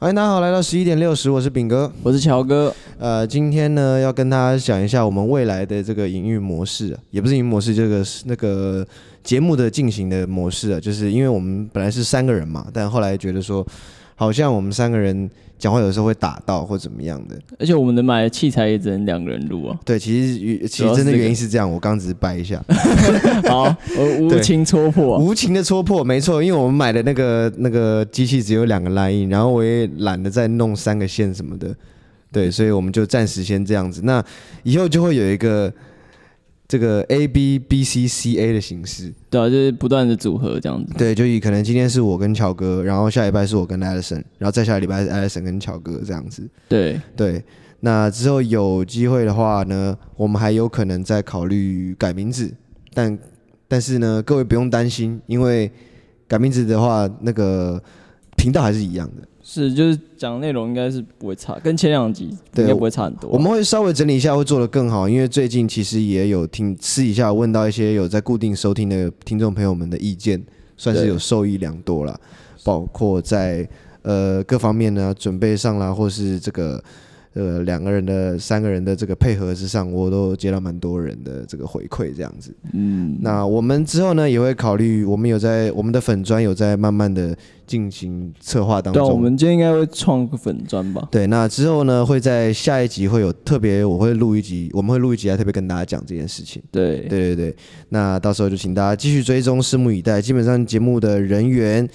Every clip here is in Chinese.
欢迎大家好，来到十一点六十，我是炳哥，我是乔哥。呃，今天呢要跟大家讲一下我们未来的这个营运模式，啊，也不是营运模式，这个是那个节目的进行的模式啊，就是因为我们本来是三个人嘛，但后来觉得说，好像我们三个人。讲话有时候会打到或怎么样的，而且我们能买的器材也只能两个人录啊。对，其实其实真的原因是这样，我刚只是掰一下。好，无情戳破、啊，无情的戳破，没错，因为我们买的那个那个机器只有两个 line，然后我也懒得再弄三个线什么的，对，所以我们就暂时先这样子。那以后就会有一个。这个 A B B C C A 的形式，对啊，就是不断的组合这样子。对，就以可能今天是我跟乔哥，然后下礼拜是我跟 Alison，然后再下礼拜是 Alison 跟乔哥这样子。对对，那之后有机会的话呢，我们还有可能再考虑改名字，但但是呢，各位不用担心，因为改名字的话，那个频道还是一样的。是，就是讲内容应该是不会差，跟前两集应该不会差很多。我们会稍微整理一下，会做得更好。因为最近其实也有听私底下问到一些有在固定收听的听众朋友们的意见，算是有受益良多了。包括在呃各方面呢准备上啦，或是这个。呃，两个人的、三个人的这个配合之上，我都接到蛮多人的这个回馈，这样子。嗯，那我们之后呢，也会考虑，我们有在我们的粉砖有在慢慢的进行策划当中。对，我们今天应该会创个粉砖吧？对，那之后呢，会在下一集会有特别，我会录一集，我们会录一集来特别跟大家讲这件事情。对，对对对，那到时候就请大家继续追踪，拭目以待。基本上节目的人员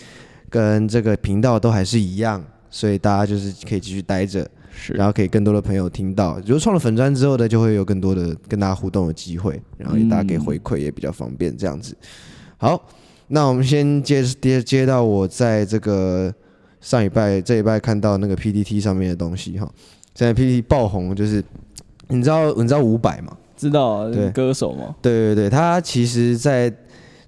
跟这个频道都还是一样，所以大家就是可以继续待着。是，然后可以更多的朋友听到，如果创了粉专之后呢，就会有更多的跟大家互动的机会，然后大家给回馈也比较方便，这样子。好，那我们先接接接到我在这个上礼拜这礼拜看到那个 PPT 上面的东西哈，现在 PPT 爆红，就是你知道你知道伍佰吗？知道啊，对，歌手吗？对对对，他其实，在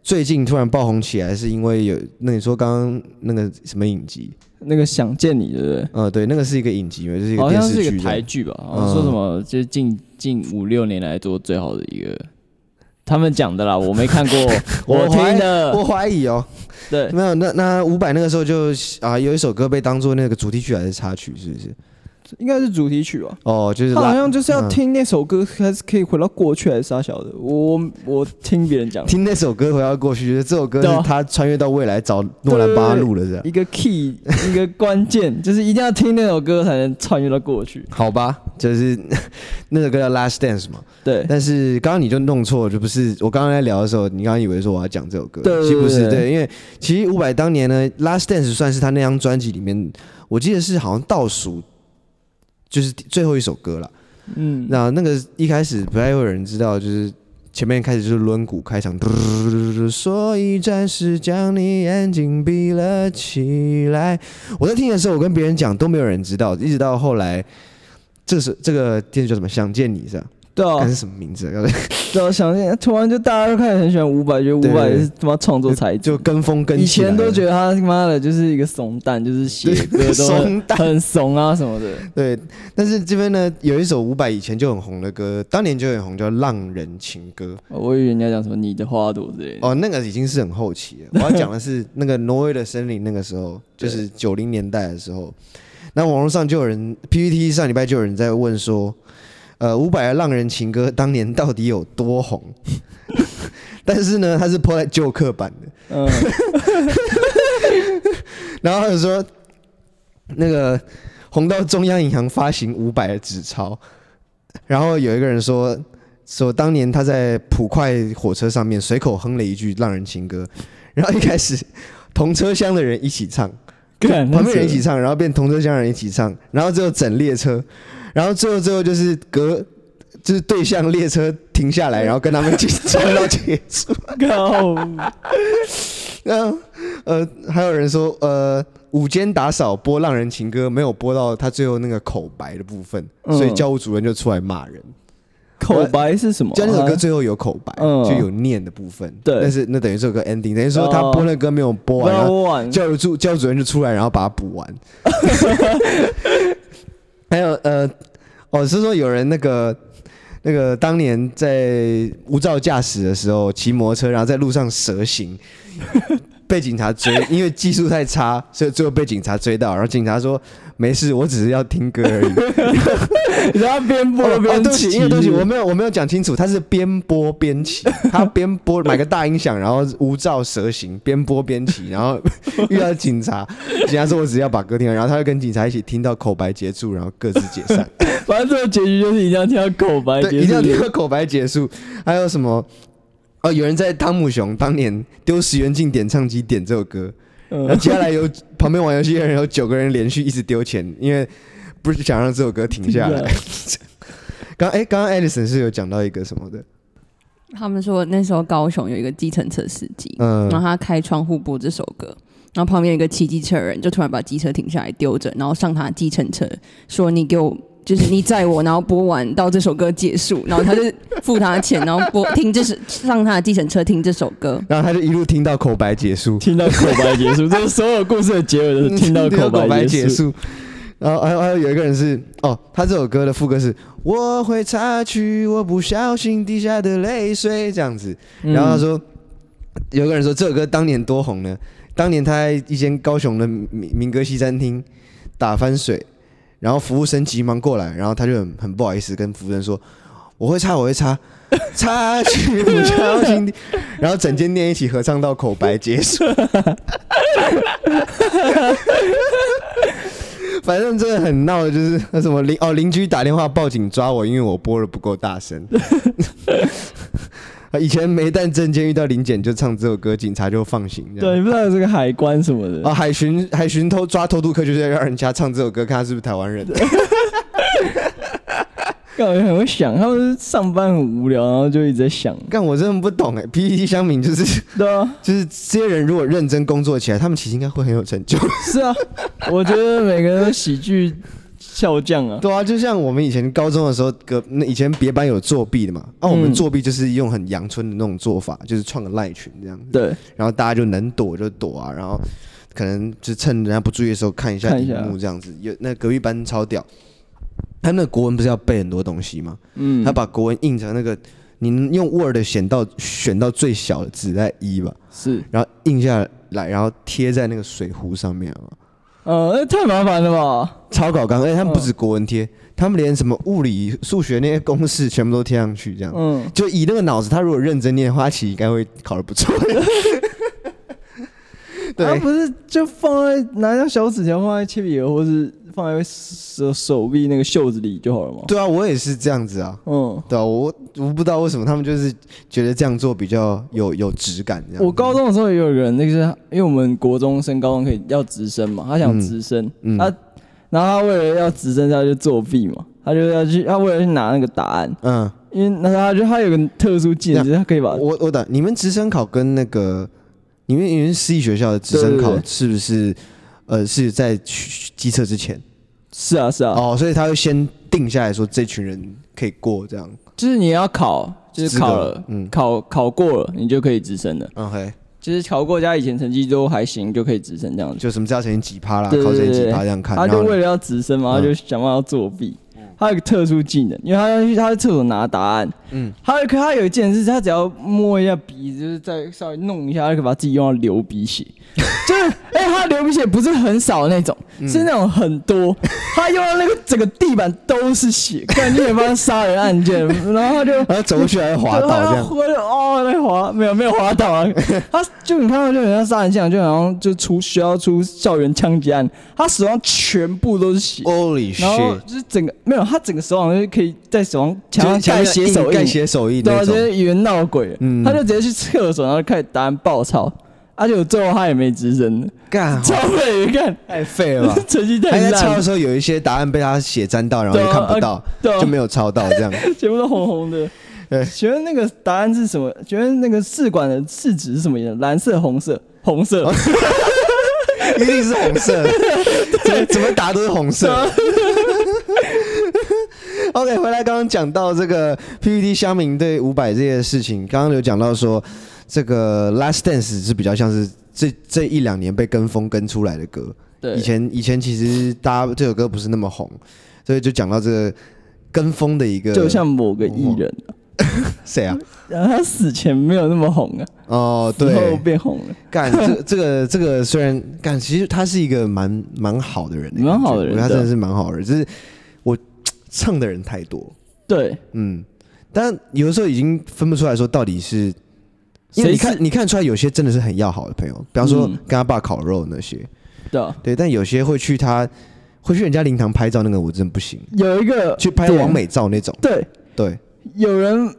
最近突然爆红起来，是因为有那你说刚刚那个什么影集？那个想见你，对不对？呃，对，那个是一个影集嘛，就是一个电视剧，好像是一个台剧吧？嗯、说什么？就是近近五六年来做最好的一个，他们讲的啦，我没看过，我听的，我怀疑哦。对，没有，那那伍佰那个时候就啊，有一首歌被当做那个主题曲还是插曲，是不是？应该是主题曲吧？哦，就是他好像就是要听那首歌，还是可以回到过去，还是啥小的？我我听别人讲，听那首歌回到过去，就是这首歌是他穿越到未来找诺兰帮他录的，是一个 key，一个关键，就是一定要听那首歌才能穿越到过去。好吧，就是 那首歌叫《Last Dance》嘛。对，但是刚刚你就弄错，就不是我刚刚在聊的时候，你刚刚以为说我要讲这首歌，对，是不是？对，因为其实伍佰当年呢，《Last Dance》算是他那张专辑里面，我记得是好像倒数。就是最后一首歌了，嗯，那那个一开始不太会有人知道，就是前面开始就是轮鼓开场，所以暂时将你眼睛闭了起来。我在听的时候，我跟别人讲都没有人知道，一直到后来，这是这个电视叫什么？想见你是吧？对啊，是什么名字？对啊，想见，突然就大家都开始很喜欢伍佰，觉得伍佰是他妈创作才就跟风跟。以前都觉得他他妈的就是一个怂蛋，就是写歌 都很很怂啊什么的。对，但是这边呢有一首伍佰以前就很红的歌，当年就很红，叫《浪人情歌》。我以为人家讲什么你的花朵之类的。哦，那个已经是很后期了。我要讲的是那个挪威的森林，那个时候就是九零年代的时候。那网络上就有人 PPT 上礼拜就有人在问说。呃，伍佰的《浪人情歌》当年到底有多红？但是呢，他是 po 在旧刻版的。嗯。然后他就说，那个红到中央银行发行五百的纸钞。然后有一个人说，说当年他在普快火车上面随口哼了一句《浪人情歌》，然后一开始同车厢的人一起唱，跟旁边人一起唱，然后变同车厢的人一起唱，然后最后整列车。然后最后最后就是隔，就是对向列车停下来，然后跟他们一起唱到结束。然后呃，还有人说呃，午间打扫播《浪人情歌》没有播到他最后那个口白的部分，所以教务主任就出来骂人。口白是什么？就那首歌最后有口白，就有念的部分。对，但是那等于是有个 ending，等于说他播那歌没有播完，教务主教务主任就出来，然后把它补完。还有呃，我，是说有人那个那个当年在无照驾驶的时候骑摩托车，然后在路上蛇行，被警察追，因为技术太差，所以最后被警察追到。然后警察说：“没事，我只是要听歌而已。”然后边播边起，因为对不起，我没有我没有讲清楚，他是边播边骑，他边播买个大音响，然后无照蛇行，边播边骑，然后遇到警察，警察说：“我只要把歌听完。”然后他就跟警察一起听到口白结束，然后各自解散。反正这个结局就是一定要听到口白结束，一定要听到口白结束。还有什么？哦，有人在汤姆熊当年丢十元进点唱机点这首歌，然后接下来有旁边玩游戏的人有九个人连续一直丢钱，因为不是想让这首歌停下来。刚哎，刚刚 Edison 是有讲到一个什么的？他们说那时候高雄有一个计程车司机，嗯，然后他开窗户播这首歌，然后旁边有一个骑机车的人就突然把机车停下来丢着，然后上他计程车说：“你给我。”就是你载我，然后播完到这首歌结束，然后他就付他的钱，然后播听这是上他的计程车听这首歌，然后他就一路听到口白结束，听到口白结束，这是所有故事的结尾都是听到口白结束。然后还有还有有一个人是哦，他这首歌的副歌是我会擦去我不小心滴下的泪水这样子，然后他说有个人说这首歌当年多红呢，当年他在一间高雄的民民歌西餐厅打翻水。然后服务生急忙过来，然后他就很很不好意思跟服务生说：“我会擦，我会擦，擦去不小心。”然后整间店一起合唱到口白结束。反正真的很闹的，就是那什么邻哦邻居打电话报警抓我，因为我播的不够大声。以前没带证件遇到临检就唱这首歌，警察就放行。对，不知道有这个海关什么的啊？海巡海巡偷抓偷渡客，就是要让人家唱这首歌，看他是不是台湾人。干，我很会想，他们上班很无聊，然后就一直在想。干，我真的不懂哎。PTT 乡民就是对啊，就是这些人如果认真工作起来，他们其实应该会很有成就。是啊，我觉得每个人都喜剧。笑匠啊，对啊，就像我们以前高中的时候，隔那以前别班有作弊的嘛，啊，我们作弊就是用很阳春的那种做法，就是创个赖群这样子，对，然后大家就能躲就躲啊，然后可能就趁人家不注意的时候看一下屏幕这样子。有那隔壁班超屌，他那个国文不是要背很多东西吗？嗯，他把国文印成那个，你用 Word 选到选到最小的字在一吧，是，然后印下来，然后贴在那个水壶上面啊。呃，那太麻烦了吧？超搞纲，而且他们不止国文贴，他们连什么物理、数学那些公式全部都贴上去，这样。嗯，就以那个脑子，他如果认真念的话，其实应该会考得不错。对，他不是就放在拿张小纸条放在铅笔盒，或是。放在手手臂那个袖子里就好了嘛。对啊，我也是这样子啊。嗯，对啊，我我不知道为什么他们就是觉得这样做比较有有质感这样。我高中的时候也有人，那个是因为我们国中升高中可以要直升嘛，他想直升，嗯嗯、他然后他为了要直升，他就作弊嘛，他就要去，他为了去拿那个答案，嗯，因为那他就他有个特殊技能，就是他可以把我我等你们直升考跟那个你们你们私立学校的直升考是不是？呃，是在机测之前，是啊，是啊，哦，所以他会先定下来说这群人可以过，这样，就是你要考，就是考了，嗯，考考过了，你就可以直升了。OK，就是考过加以前成绩都还行，就可以直升这样子。就什么叫成绩几趴啦，考成绩几趴这样看。他就为了要直升嘛，他就想办法作弊。他有个特殊技能，因为他要去他在厕所拿答案。嗯，他可他有一件事，他只要摸一下鼻子，就是再稍微弄一下，他就可以把自己用到流鼻血。就是，哎、欸，他流鼻血不是很少的那种，嗯、是那种很多。他用到那个整个地板都是血，感觉也帮他杀人案件。然后他就，然后走过去还滑倒这样。哦，那滑没有没有滑倒啊？他就你看到就很像杀人现场，就好像就出学校出校园枪击案，他手上全部都是血。Holy shit！然后就是整个没有，他整个手上就可以在手上墙上盖血手印，盖血手印，对啊，直接以为闹鬼。嗯，他就直接去厕所，然后开始答案爆抄。而且最后他也没吱声，干超废，干太废了吧？成绩太烂。他在抄的时候有一些答案被他血沾到，然后就看不到，就没有抄到，这样 全部都红红的。对，请问那个答案是什么？请问那个试管的试纸是什么颜色？蓝色、红色、红色，一定是红色。怎怎么答都是红色。OK，回来刚刚讲到这个 PPT 乡民对五百这些事情，刚刚有讲到说。这个 Last Dance 是比较像是这这一两年被跟风跟出来的歌。对，以前以前其实大家这首歌不是那么红，所以就讲到这个跟风的一个，就像某个艺人，谁啊？然后他死前没有那么红啊。哦，对，然后变红了。干这 这个这个虽然干，其实他是一个蛮蛮好的人，蛮好的人，他真的是蛮好的人，就是我 蹭的人太多。对，嗯，但有的时候已经分不出来说到底是，因为你看你看出来有些真的是很要好的朋友，比方说跟他爸烤肉那些，对对，但有些会去他会去人家灵堂拍照，那个我真的不行。有一个去拍王美照那种，对对，有人。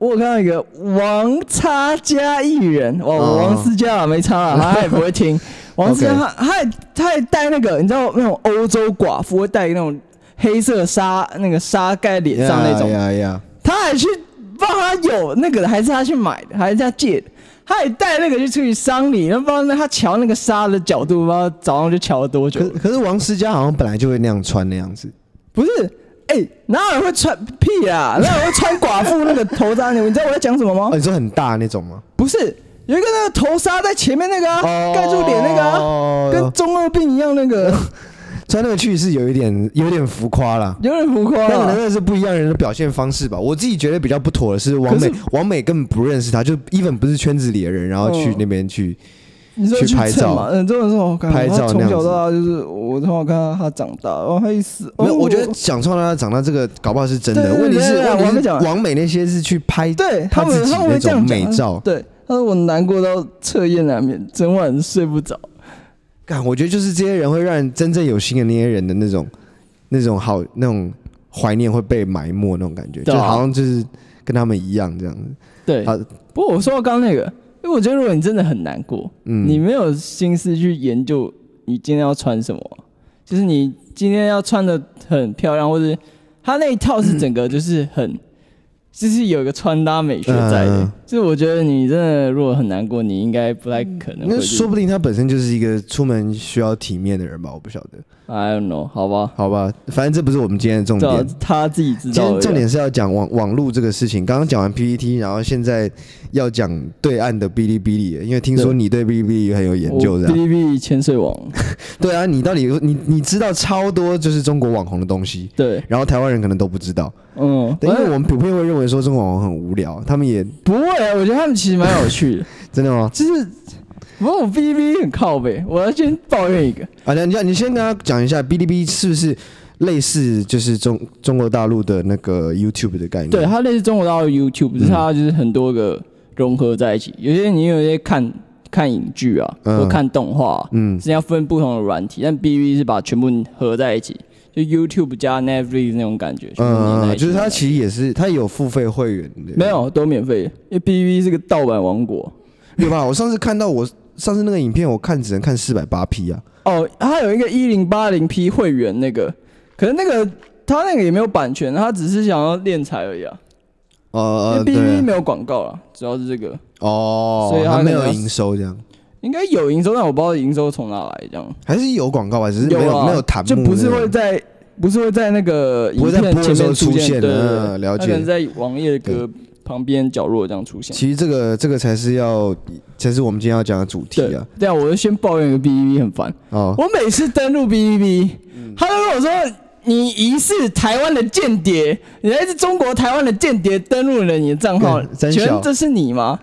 我有看到一个王差加艺人，哇，王思佳啊，没差啊，他也不会听。王思佳他他还他也带那个，你知道那种欧洲寡妇会带那种黑色纱，那个纱盖脸上那种。呀呀！他还去帮他有那个，还是他去买的，还是他借的？他还带那个去出去丧礼，然后不知道他瞧那个纱的角度，不知道早上就瞧了多久。可可是王思佳好像本来就会那样穿那样子，不是？哎、欸，哪有人会穿屁啊？哪有人会穿寡妇那个头纱？你你知道我在讲什么吗？哦、你说很大那种吗？不是，有一个那个头纱在前面那个盖、啊哦、住脸那个、啊，哦、跟中二病一样那个。穿那个去是有一点有点浮夸了，有点浮夸。那可能是不一样人的表现方式吧。我自己觉得比较不妥的是王美，王美根本不认识他，就 even 不是圈子里的人，然后去那边去。哦你说去拍照，嗯，真的是好看。拍照从小到大就是我从小看到他长大，然后，他一死。没有，我觉得讲从小到大长大这个搞不好是真的。问题是，问题是王美那些是去拍对他自己那种美照。对，他说我难过到彻夜难眠，整晚睡不着。干，我觉得就是这些人会让人真正有心的那些人的那种那种好那种怀念会被埋没那种感觉，就好像就是跟他们一样这样子。对，好。不过我说到刚刚那个。因为我觉得，如果你真的很难过，嗯，你没有心思去研究你今天要穿什么，就是你今天要穿的很漂亮，或者他那一套是整个就是很。就是有一个穿搭美学在的，嗯、就是我觉得你真的如果很难过，你应该不太可能。那说不定他本身就是一个出门需要体面的人吧，我不晓得。I don't know，好吧，好吧，反正这不是我们今天的重点。他自己知道。今天重点是要讲网网络这个事情。刚刚讲完 PPT，然后现在要讲对岸的哔哩哔哩，因为听说你对哔哩哔哩很有研究，是吧？哔哩哔哩千岁网。对啊，你到底你你知道超多就是中国网红的东西，对，然后台湾人可能都不知道。嗯，因为我们普遍会认为说中国网红很无聊，他们也不会啊。我觉得他们其实蛮有趣的，真的吗？就是，不过我哔哩哔哩很靠北。我要先抱怨一个啊，你你先跟他讲一下哔哩哔哩是不是类似就是中中国大陆的那个 YouTube 的概念？对，它类似中国大陆 YouTube，只是它就是很多个融合在一起。有些你有些看看影剧啊，或看动画，嗯，是要分不同的软体，但哔哩哔哩是把全部合在一起。就 YouTube 加 Netflix 那种感觉，嗯，就是它其实也是，它有付费会员的，没有都免费，因为 BB 是个盗版王国，对吧？我上次看到我上次那个影片，我看只能看四百八 P 啊。哦，它有一个一零八零 P 会员那个，可是那个它那个也没有版权，它只是想要敛财而已啊。呃，因为 BB 没有广告了，主要是这个哦，所以它没有营收这样。应该有营收，但我不知道营收从哪来，这样还是有广告吧，只是没有、啊、没有弹幕，就不是会在不是会在那个影片前面出现的，了解。可能在网页的旁边角落这样出现。其实这个这个才是要才是我们今天要讲的主题啊。对啊，我就先抱怨一个 B B B 很烦哦。我每次登录 B B B，他都跟我说，你疑似台湾的间谍，你来自中国台湾的间谍登录了你的账号，请问这是你吗？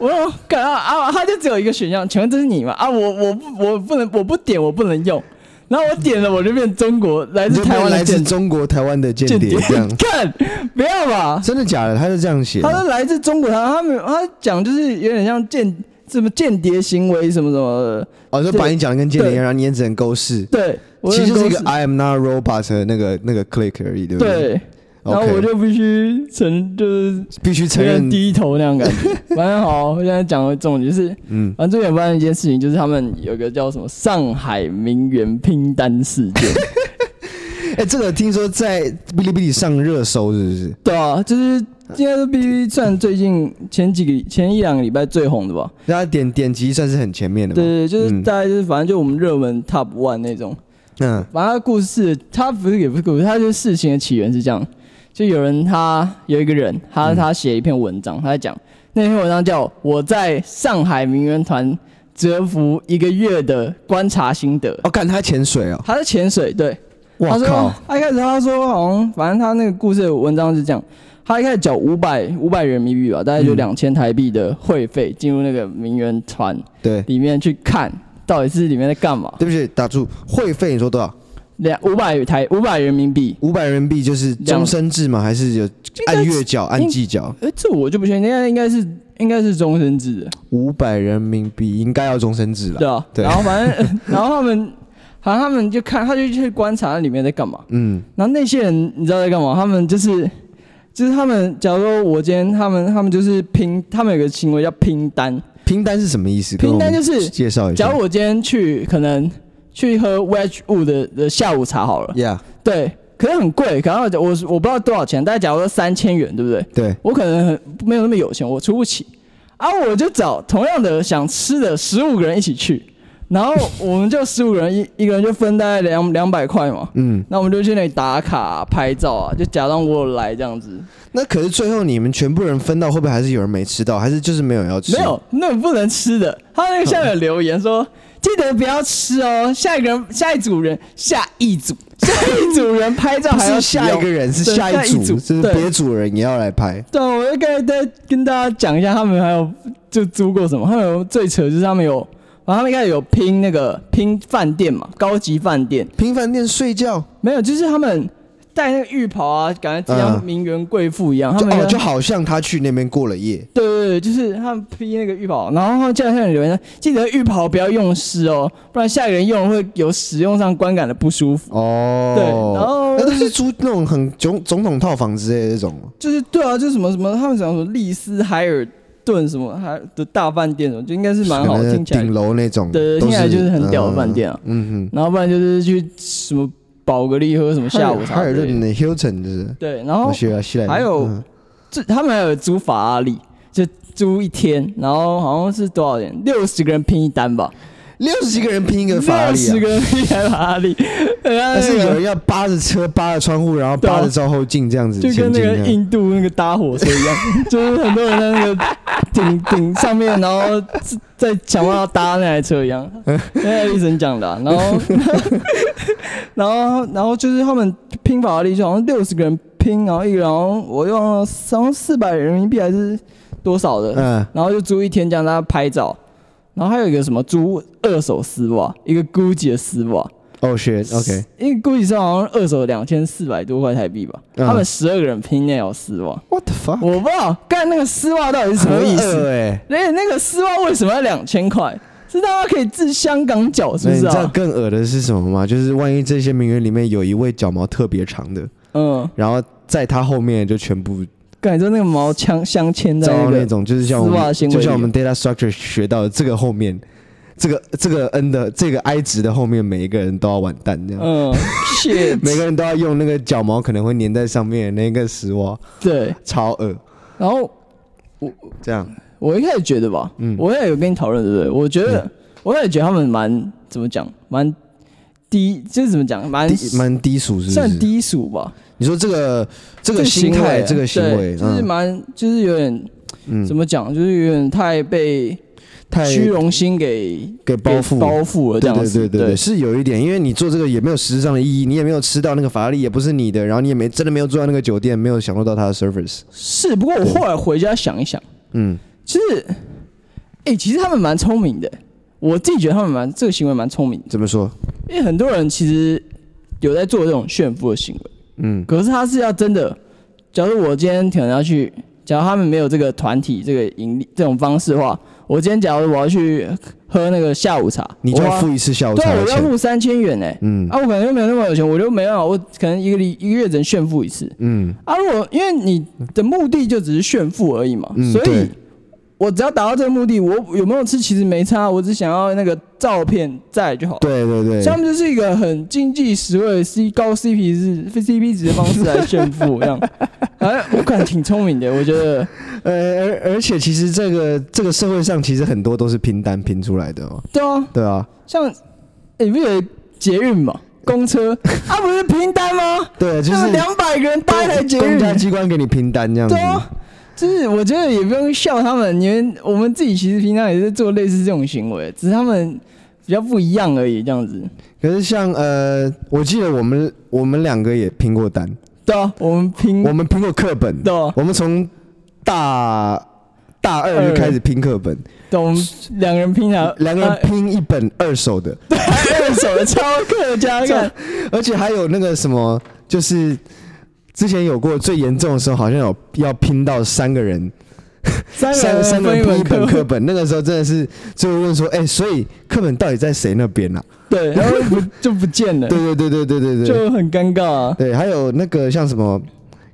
我说干啊啊！他就只有一个选项，请问这是你吗？啊，我我不我不能我不点我不能用，然后我点了我就变中国来自台湾来自中国台湾的间谍 这样。看，不要吧？真的假的？他是这样写。他说来自中国台湾，他没有他讲就是有点像间什么间谍行为什么什么的。哦，就把你讲的跟间谍一样，然后你也只能勾式。对，其实就是一个 I am not robot 的那个那个 click 而已，对不对？对。然后我就必须承，就是必须承认低头那样感觉。反正好，我现在讲的重点就是，嗯，反正最近发生一件事情，就是他们有个叫什么上海名媛拼单事件。哎，这个听说在哔哩哔哩上热搜，是不是？对啊，就是应该是哔哩哔哩算最近前几个前一两个礼拜最红的吧？大家点点击算是很前面的。对对，就是大概就是反正就我们热门 top one 那种。嗯，反正故事它不是也不是故事，它就是事情的起源是这样。就有人，他有一个人，他他写一篇文章，他在讲那篇文章叫《我在上海名媛团蛰伏一个月的观察心得》。哦，看他潜水哦，他在潜水。对，他说他一开始他说好像反正他那个故事的文章是这样，他一开始缴五百五百人民币吧，大概就两千台币的会费进入那个名媛团对里面去看到底是里面在干嘛？对不起，打住，会费你说多少？两五百台五百人民币，五百人民币就是终身制吗？还是有按月缴、按季缴？哎、欸，这我就不确定，应该应该是应该是终身制的。五百人民币应该要终身制了。对啊，对。然后反正，然后他们好像他们就看，他就去观察那里面在干嘛。嗯。然后那些人你知道在干嘛？他们就是就是他们，假如说我今天他们他们就是拼，他们有个行为叫拼单。拼单是什么意思？拼单就是介绍一下。假如我今天去可能。去喝 Wedgwood 的的下午茶好了。Yeah。对，可是很贵，可能我我不知道多少钱，大概假如说三千元，对不对？对。我可能很没有那么有钱，我出不起。啊，我就找同样的想吃的十五个人一起去，然后我们就十五个人一一个人就分大概两两百块嘛。嗯。那我们就去那里打卡、啊、拍照啊，就假装我有来这样子。那可是最后你们全部人分到，会不会还是有人没吃到？还是就是没有人要吃？没有，那不能吃的。他那个下面有留言说。记得不要吃哦，下一个人，下一组人，下一组，下一组人拍照还要下一个人是下一组，就是别组人也要来拍。对，我就刚才再跟大家讲一下，他们还有就租过什么？他们有最扯就是他们有，然后他们一开始有拼那个拼饭店嘛，高级饭店，拼饭店睡觉没有，就是他们。带那个浴袍啊，感觉像名媛贵妇一样。他们就，哦、就好像他去那边过了夜。对对对，就是他们披那个浴袍，然后他们叫下面留言说：“记得浴袍不要用湿哦，不然下一个人用会有使用上观感的不舒服。”哦，对，然后那都是租那种很总总统套房之类的这种。就是对啊，就是什么什么，他们讲什么丽思海尔顿什么还的大饭店什么，就应该是蛮好听起来。顶楼那种，对，听起来就是很屌的饭店啊。嗯哼，然后不然就是去什么。宝格丽喝什么下午茶？还有那 Hilton 就是对，然后还有这他们还有租法拉利，就租一天，然后好像是多少钱？六十个人拼一单吧。六十几个人拼一个法拉利，六十个人拼一台法拉利，但是有人要扒着车、扒着窗户，然后扒着照后镜这样子，就跟那个印度那个搭火车一样，就是很多人在那个顶顶上面，然后在想办法搭那台车一样。那爱丽森讲的、啊，然后 然后然后就是他们拼法拉利，就好像六十个人拼，然后一个人我用了三四百人民币还是多少的，嗯，然后就租一天，这样大家拍照。然后还有一个什么租二手丝袜，一个 Gucci 的丝袜。哦，shit，OK。因为 Gucci 是好像二手两千四百多块台币吧。他们十二个人拼那条丝袜。What the fuck？我不知道，干那个丝袜到底是什么意思？哎，那那个丝袜为什么要两千块？是大家可以治香港脚，是不是？你知道更恶的是什么吗？就是万一这些名媛里面有一位脚毛特别长的，嗯，然后在他后面就全部。感觉那个毛枪镶嵌在那，那种，就是像我们就像我们 data structure 学到的这个后面，这个这个 n 的这个 i 值的后面，每一个人都要完蛋这样。嗯，谢。每个人都要用那个脚毛可能会粘在上面的那个丝袜。对，超恶。然后我这样，我一开始觉得吧，嗯，我也有跟你讨论，对不对？我觉得，我也觉得他们蛮怎么讲，蛮低，就是怎么讲，蛮蛮低俗，是是？算低俗吧。你说这个这个心态，这个行为，就是蛮，就是有点，怎么讲，就是有点太被太虚荣心给给包覆包覆了，这样子，对对对，是有一点，因为你做这个也没有实质上的意义，你也没有吃到那个法拉利，也不是你的，然后你也没真的没有住在那个酒店，没有享受到他的 service。是，不过我后来回家想一想，嗯，其实，哎，其实他们蛮聪明的，我自己觉得他们蛮这个行为蛮聪明。怎么说？因为很多人其实有在做这种炫富的行为。嗯，可是他是要真的，假如我今天可能要去，假如他们没有这个团体这个盈利这种方式的话，我今天假如我要去喝那个下午茶，你就要付一次下午茶，对，我要付三千元呢。嗯，啊，我可能又没有那么有钱，我就没办法，我可能一个礼一个月只能炫富一次。嗯，啊，如果因为你的目的就只是炫富而已嘛，嗯、所以。我只要达到这个目的，我有没有吃其实没差，我只想要那个照片在就好。对对对，他们就是一个很经济实惠、C 高 CP 值、CP 值的方式来炫富，这样。哎，我感觉挺聪明的，我觉得。呃，而而且其实这个这个社会上其实很多都是拼单拼出来的哦。对啊，对啊，像你不有捷运嘛，公车，啊不是拼单吗？对，就是两百个人搭一台捷运，公家机关给你拼单这样子。对啊。就是我觉得也不用笑他们，因为我们自己其实平常也是做类似这种行为，只是他们比较不一样而已，这样子。可是像呃，我记得我们我们两个也拼过单，对啊，我们拼，我们拼过课本，对啊，我们从大大二就开始拼课本，对，我们两个人拼啊，两个人拼一本二手的，对，二手的超客家看，而且还有那个什么，就是之前有过最严重的时候，好像有要拼到三个人。三三三个拼一本课本，那个时候真的是就问说，哎、欸，所以课本到底在谁那边啊？对，然后不就不见了。对对对对对对对，就很尴尬啊。对，还有那个像什么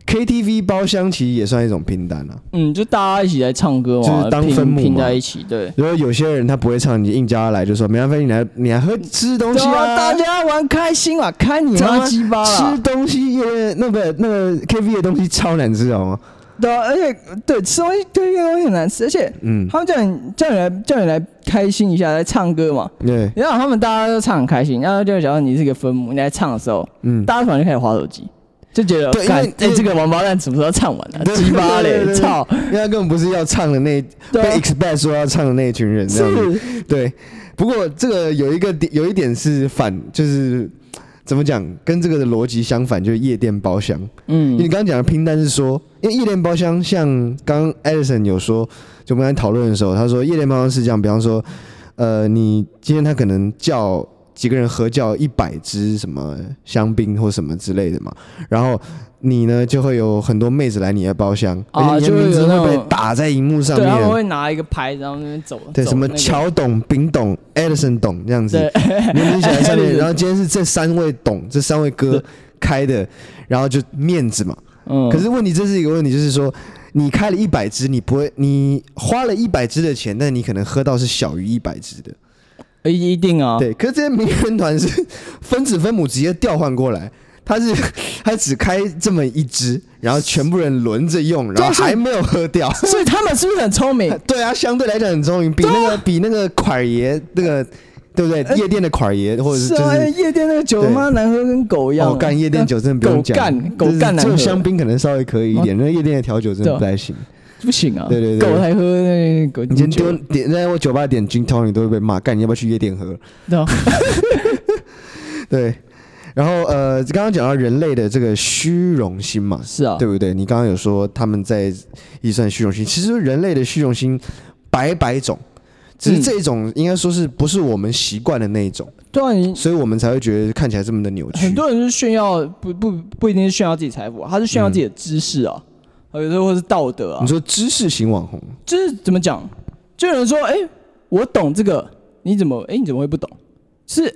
KTV 包厢，其实也算一种拼单啊。嗯，就大家一起来唱歌嘛，就是当分母拼在一起。对，如果有些人他不会唱，你硬叫他来，就说没办法，你来你来喝吃东西啊，大家玩开心啊，开你妈鸡巴吃东西也那个那个 KTV 的东西超难吃好吗？对啊，而且对吃东西，对这个东西很难吃，而且，嗯，他们叫你叫你来叫你来开心一下，来唱歌嘛，对，然后他们大家都唱很开心，然后就假如你是个分母，你来唱的时候，嗯，大家突然就开始滑手机，就觉得，对，因为哎，这个王八蛋什么时候唱完了？鸡巴嘞，操！因为他根本不是要唱的那被 expect 说要唱的那一群人，这样子，对。不过这个有一个点，有一点是反，就是。怎么讲？跟这个的逻辑相反，就是夜店包厢。嗯，因为你刚刚讲的拼单是说，因为夜店包厢像刚 Edison 有说，就我们刚才讨论的时候，他说夜店包厢是这样，比方说，呃，你今天他可能叫几个人合叫一百支什么香槟或什么之类的嘛，然后。你呢，就会有很多妹子来你的包厢，而且你的名字会被打在荧幕上面。对，他们会拿一个牌，然后那边走。对，什么乔董、丙董、Edison 董这样子，名字写在上面。然后今天是这三位董，这三位哥开的，然后就面子嘛。嗯。可是问题，这是一个问题，就是说，你开了一百支，你不会，你花了一百支的钱，但你可能喝到是小于一百支的。一定啊。对，可是这些名人团是 分子分母直接调换过来。他是他只开这么一支，然后全部人轮着用，然后还没有喝掉，所以 他们是不是很聪明？对啊，相对来讲很聪明，比那个比那个款爷那个对不对？夜店的款爷或者是就是夜店那个酒他妈难喝跟狗一样。哦，干夜店酒真的不用讲，狗干，这种香槟可能稍微可以一点，那夜店的调酒真的不太行，不行啊。对对对，狗才喝那狗。你先丢点在我酒吧点 Gin Tonic 都会被骂，干你要不要去夜店喝？对。然后呃，刚刚讲到人类的这个虚荣心嘛，是啊，对不对？你刚刚有说他们在计算虚荣心，其实人类的虚荣心百百种，只是这一种应该说是不是我们习惯的那一种，对啊，所以我们才会觉得看起来这么的扭曲。很多人是炫耀，不不不一定是炫耀自己财富，他是炫耀自己的知识啊，有时候或是道德啊。你说知识型网红，就是怎么讲？就有人说，哎，我懂这个，你怎么，哎，你怎么会不懂？是。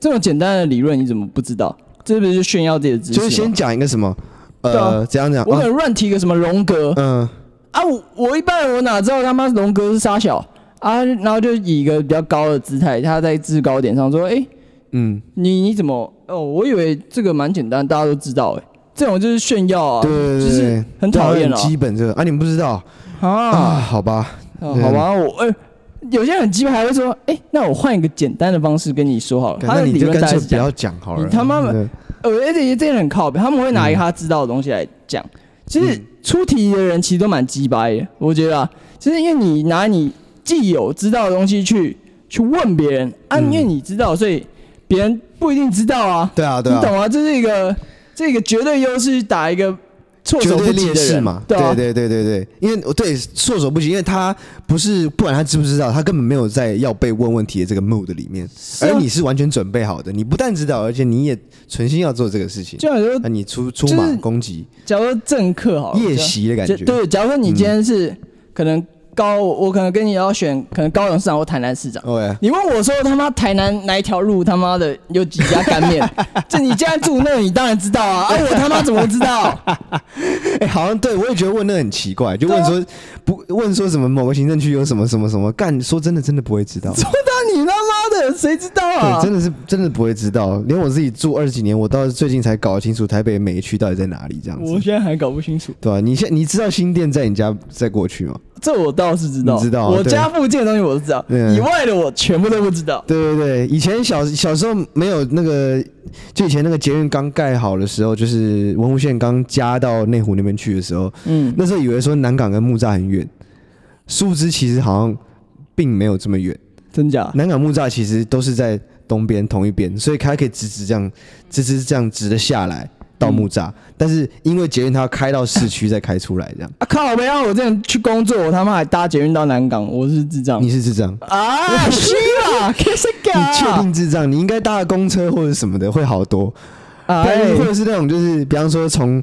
这么简单的理论你怎么不知道？这不是炫耀自己的知识？就是先讲一个什么？呃，怎样讲？我可能乱提个什么荣格？嗯啊，我我一般人我哪知道他妈荣格是杀小啊？然后就以一个比较高的姿态，他在制高点上说：“哎，嗯，你你怎么？哦，我以为这个蛮简单，大家都知道。哎，这种就是炫耀啊，对对对，就是很讨厌了。基本这个啊，你们不知道啊？好吧，好吧，我哎。”有些人很机掰，还会说：“哎、欸，那我换一个简单的方式跟你说好了。”他的理论大概是不要讲好了。你他妈妈，而且这些人很靠北，他们会拿一个他知道的东西来讲。嗯、其实出题的人其实都蛮鸡掰的，我觉得啊，就是因为你拿你既有知道的东西去去问别人啊，因为你知道，所以别人不一定知道啊。对啊，对啊，你懂啊？这是一个这个绝对优势，打一个。措手不及的人。嘛，对对对对对，因为对措手不及，因为他不是不管他知不知道，他根本没有在要被问问题的这个 mood 里面，而你是完全准备好的，你不但知道，而且你也存心要做这个事情。就假如说，那你出出马攻击，假如说政客好夜袭的感觉，对，假如说你今天是可能。高，我可能跟你要选，可能高雄市长或台南市长。你问我说他妈台南哪一条路他妈的有几家干面？这你既然住那，你当然知道啊！啊，我他妈怎么知道？哎、欸，好像对我也觉得问那很奇怪，就问说、啊、不问说什么某个行政区有什么什么什么干？说真的真的不会知道。谁知道啊？对，真的是真的不会知道。连我自己住二十几年，我到最近才搞清楚台北每一区到底在哪里这样子。我现在还搞不清楚。对啊，你现你知道新店在你家在过去吗？这我倒是知道，知道我家附近的东西我都知道，以外的我全部都不知道。对对对，以前小小时候没有那个，就以前那个捷运刚盖好的时候，就是文湖线刚加到内湖那边去的时候，嗯，那时候以为说南港跟木栅很远，殊不知其实好像并没有这么远，真假？南港木栅其实都是在东边同一边，所以它可以直直这样直直这样直的下来。到木栅，嗯、但是因为捷运它要开到市区再开出来，这样。啊靠！没让我这样去工作，我他妈还搭捷运到南港，我是智障。你是智障啊？是啊，你确定智障？你应该搭个公车或者什么的会好多。啊，或者是那种就是，比方说从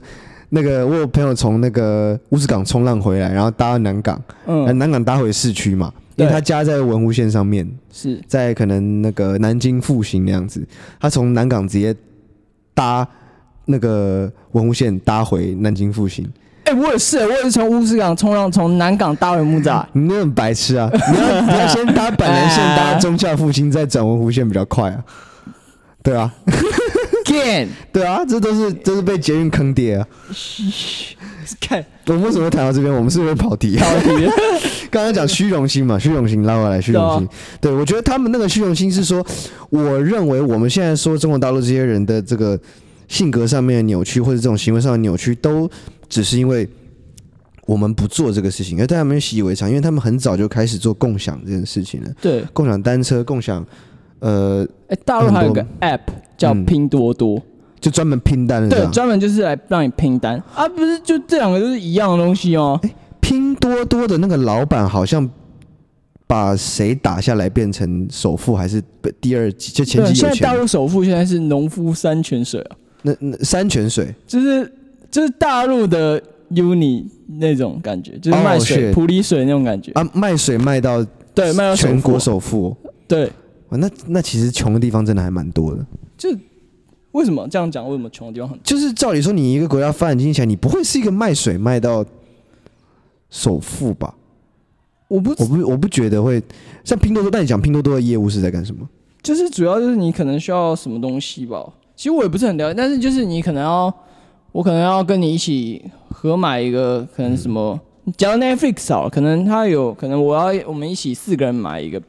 那个我有朋友从那个乌石港冲浪回来，然后搭到南港，嗯，南港搭回市区嘛，因为他家在文湖线上面，是在可能那个南京复兴那样子，他从南港直接搭。那个文湖线搭回南京复兴，哎、欸，我也是，我也是从乌石港冲浪，从南港搭回木栅。你那很白痴啊！你要你要先搭板南线，搭中孝复兴，再转文湖线比较快啊。对啊 对啊，这都是都是被捷运坑爹啊。看我们为什么会谈到这边？我们是不是会跑题？跑题。刚刚讲虚荣心嘛，虚荣心拉回来，虚荣心。对，我觉得他们那个虚荣心是说，我认为我们现在说中国大陆这些人的这个。性格上面的扭曲，或者这种行为上的扭曲，都只是因为我们不做这个事情，而大家没有习以为常，因为他们很早就开始做共享这件事情了。对，共享单车，共享呃，哎、欸，大陆还有个 app 叫拼多多，嗯、就专门拼单的。对，专门就是来让你拼单啊，不是就这两个都是一样的东西哦。拼多多的那个老板好像把谁打下来变成首富，还是第二就前几年？现在大陆首富现在是农夫山泉水啊。那那山泉水就是就是大陆的 uni 那种感觉，就是卖水、普洱水那种感觉啊，卖水卖到对卖到全国首富，对，那那其实穷的地方真的还蛮多的。就为什么这样讲？为什么穷的地方很？就是照理说，你一个国家发展经济起来，你不会是一个卖水卖到首富吧？我不我不我不觉得会像拼多多。但你讲拼多多的业务是在干什么？就是主要就是你可能需要什么东西吧。其实我也不是很了解，但是就是你可能要，我可能要跟你一起合买一个，可能什么，假如 Netflix 少了，可能他有可能我要我们一起四个人买一个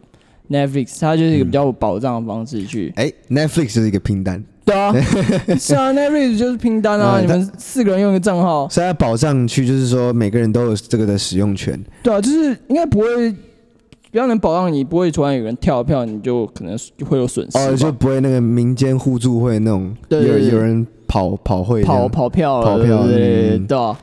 Netflix，它就是一个比较有保障的方式去。哎、，Netflix 就是一个拼单。对啊，是啊，Netflix 就是拼单啊，嗯、你们四个人用一个账号，所以它保障区就是说每个人都有这个的使用权。对啊，就是应该不会。比较能保障你不会突然有人跳票，你就可能会有损失。哦，就不会那个民间互助会那种，有对对对有人跑跑会跑跑票跑票，对对，对、啊、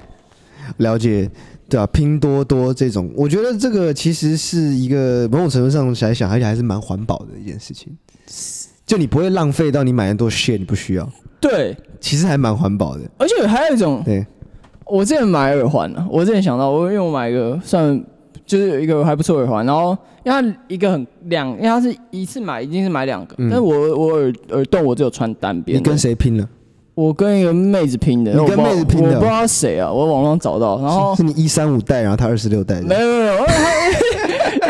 了解，对啊，拼多多这种，我觉得这个其实是一个某种程度上来想，而且还是蛮环保的一件事情。就你不会浪费到你买的多 shit，你不需要。对，其实还蛮环保的。而且还有一种，对，我之前买耳环呢，我之前想到，我因为我买一个算。就是有一个还不错耳环，然后因为它一个很两，因为它是一次买，一定是买两个。嗯、但是我我耳耳洞我只有穿单边。你跟谁拼了？我跟一个妹子拼的。你跟妹子拼的？我不知道谁啊，我网上找到。然后是，是你一三五代，然后他二十六代。没有没有没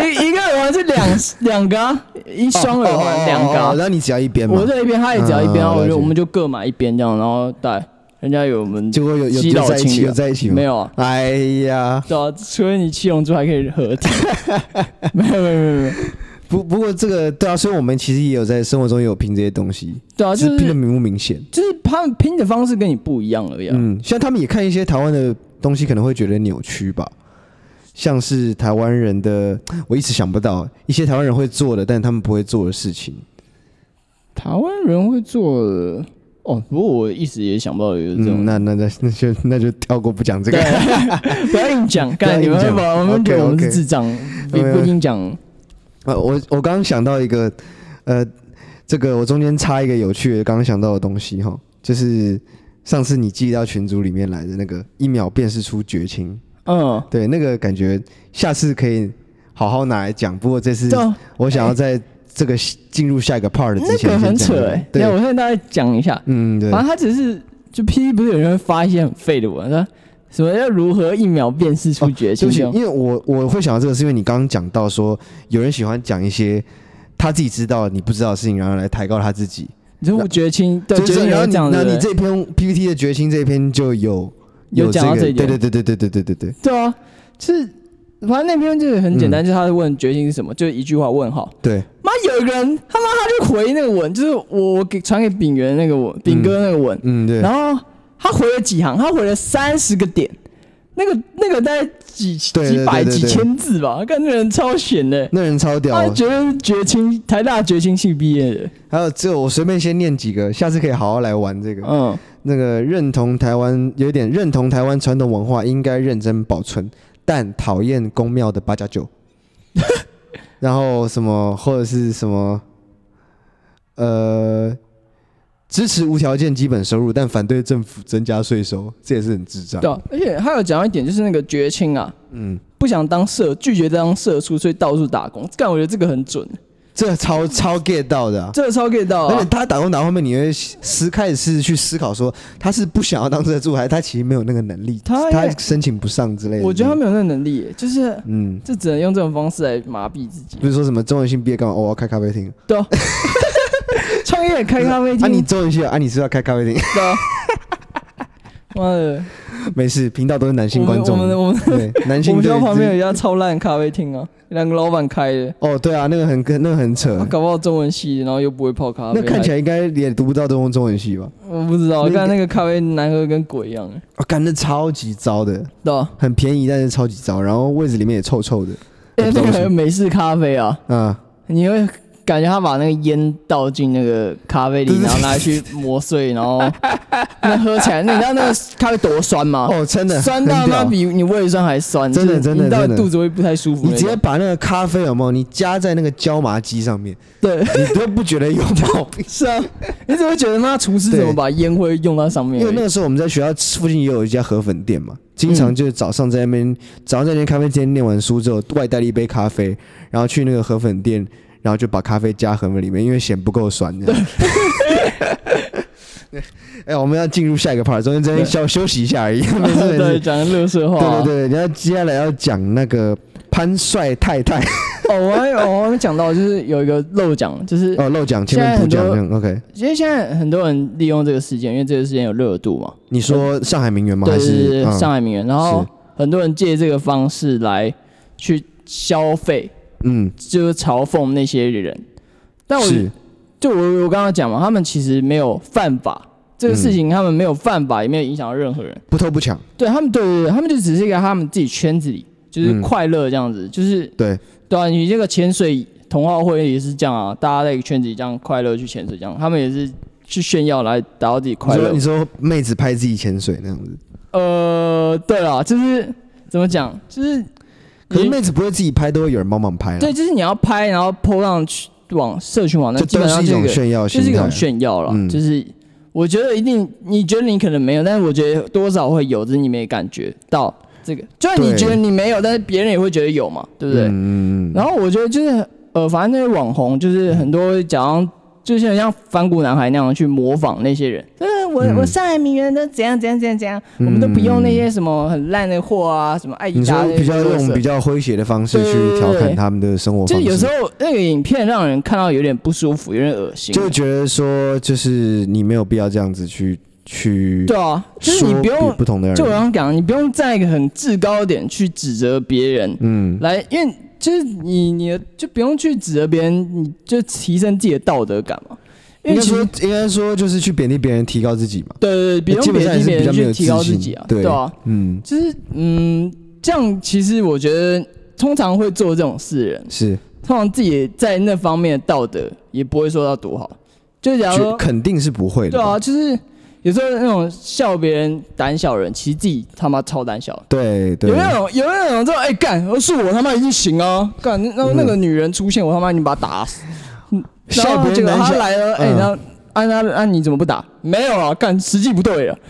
有，一一个耳环是两两个啊，一双耳环两个、啊。然后你只要一边嘛？我这一边，他也只要一边，然后我就我们就各买一边这样，然后戴。人家有我们，结果有有有在一起，有在一起吗？没有啊。哎呀，对啊，除了你七龙珠还可以合体。没有没有没有没有。不不过这个对啊，所以我们其实也有在生活中也有拼这些东西。对啊，就是拼的明不明显？就是他们拼的方式跟你不一样而已。嗯，像他们也看一些台湾的东西，可能会觉得扭曲吧。像是台湾人的，我一直想不到一些台湾人会做的，但他们不会做的事情。台湾人会做的。哦，不过我一直也想不到有这种，嗯、那那那那就那就跳过不讲这个，不要硬讲，刚才你们会把我们觉得我们是智障，不不硬讲。啊，我我刚刚想到一个，呃，这个我中间插一个有趣的刚刚想到的东西哈，就是上次你寄到群组里面来的那个一秒辨识出绝情，嗯，对，那个感觉下次可以好好拿来讲，不过这次我想要在。这个进入下一个 part 之前，那个很扯哎、欸。对，我现在大概讲一下。嗯，对。反正他只是就 P P 不是有人会发一些很废的文，说什么要如何一秒辨识出绝情？因为我我会想到这个，是因为你刚刚讲到说有人喜欢讲一些他自己知道你不知道的事情，然后来抬高他自己。你说绝情，对，就是然后你那你这篇 P P T 的绝情这一篇就有有讲到这一点，对对对对对对对对对。对啊，是。反正那篇就是很简单，嗯、就是他问绝情是什么，就一句话问号。对，妈有一个人他妈他就回那个文，就是我给传给炳元那个文，炳哥那个文。嗯，对。然后他回了几行，他回了三十个点，那个那个大概几几百几千字吧，看那人超闲的，那人超屌，他觉得绝清台大绝清系毕业的。还有这我随便先念几个，下次可以好好来玩这个。嗯，那个认同台湾有点认同台湾传统文化，应该认真保存，但讨厌宫庙的八加九。然后什么或者是什么，呃。支持无条件基本收入，但反对政府增加税收，这也是很智障。对、啊，而且还有讲一点，就是那个绝青啊，嗯，不想当社，拒绝当社畜，所以到处打工。但我觉得这个很准，这个超超 get 到的、啊，这个超 get 到、啊。而且他打工打后面，你会思开始是去思考说，他是不想要当社畜，还是他其实没有那个能力，他他申请不上之类的。我觉得他没有那个能力，就是嗯，就只能用这种方式来麻痹自己。比如说什么中文性毕业干嘛？哦，我要开咖啡厅。对、开咖啡厅？啊，你做一下啊？你是要开咖啡厅？对啊。妈的，没事，频道都是男性观众。我们我们对男性。我们学校旁边有一家超烂咖啡厅啊，两个老板开的。哦，对啊，那个很那个很扯。搞不好中文系，然后又不会泡咖啡。那看起来应该也读不到中文中文系吧？我不知道，我看那个咖啡难喝跟鬼一样。我干，的超级糟的。对啊。很便宜，但是超级糟，然后位置里面也臭臭的。哎，那个美式咖啡啊。嗯。你会。感觉他把那个烟倒进那个咖啡里，然后拿去磨碎，然后 那喝起来，那你知道那个咖啡多酸吗？哦，真的，酸到那比你胃酸还酸，真的真的，真的肚子会不太舒服。你直接把那个咖啡有没有？你加在那个椒麻鸡上面，对，你都不觉得有毛病。是啊，你怎么觉得那厨师怎么把烟灰用到上面？因为那个时候我们在学校附近也有一家河粉店嘛，经常就是早上在那边，早上在那间咖啡店念完书之后，外带了一杯咖啡，然后去那个河粉店。然后就把咖啡加河粉里面，因为嫌不够酸。这样。哎，我们要进入下一个 part，中间这边小休息一下而已。对，讲乐色话。对对对，然后接下来要讲那个潘帅太太。哦，我还我还没讲到，就是有一个漏讲，就是哦漏讲，前面不讲。OK。其实现在很多人利用这个事件，因为这个事件有热度嘛。你说上海名媛吗？对对对，上海名媛。然后很多人借这个方式来去消费。嗯，就是嘲讽那些人，但我就我我刚刚讲嘛，他们其实没有犯法，这个事情他们没有犯法，也没有影响到任何人，不偷不抢。对他们，对对对，他们就只是一个他们自己圈子里就是快乐这样子，嗯、就是对对啊，你这个潜水同好会也是这样啊，大家在一个圈子里这样快乐去潜水，这样他们也是去炫耀来达到自己快乐。你说妹子拍自己潜水那样子？呃，对啊，就是怎么讲，就是。可是妹子不会自己拍，都会有人帮忙拍。对，就是你要拍，然后 po 上去往社群网站，基本上是一种炫耀，就是一种炫耀了。嗯、就是我觉得一定，你觉得你可能没有，但是我觉得多少会有，只是你没感觉到这个。就算你觉得你没有，但是别人也会觉得有嘛，对不对？嗯。然后我觉得就是呃，反正那些网红就是很多讲。就像像反骨男孩那样去模仿那些人，嗯，我我上海名媛都怎样怎样怎样怎样，我们都不用那些什么很烂的货啊，什么爱迪达。你说比较用比较诙谐的方式去调侃他们的生活方式。就有时候那个影片让人看到有点不舒服，有点恶心。就觉得说，就是你没有必要这样子去去。对啊，就是你不用不同的人。就我刚刚讲，你不用在一个很制高点去指责别人，嗯，来，因为。就是你，你就不用去指责别人，你就提升自己的道德感嘛。应该说，应该说就是去贬低别人，提高自己嘛。对对对，别人贬低别人去提高自己啊。对啊，嗯，就是嗯，这样其实我觉得，通常会做这种事的人，是通常自己在那方面的道德也不会说到多好。就假如说肯定是不会的。对啊，就是。有时候那种笑别人胆小人，其实自己他妈超胆小。对对。有那种有那种这种哎干，要是我他妈已经行啊，干那那个女人出现，我他妈已经把她打死。笑别人胆小。他来了，哎，然后按他按你怎么不打？没有啊，干时机不对啊。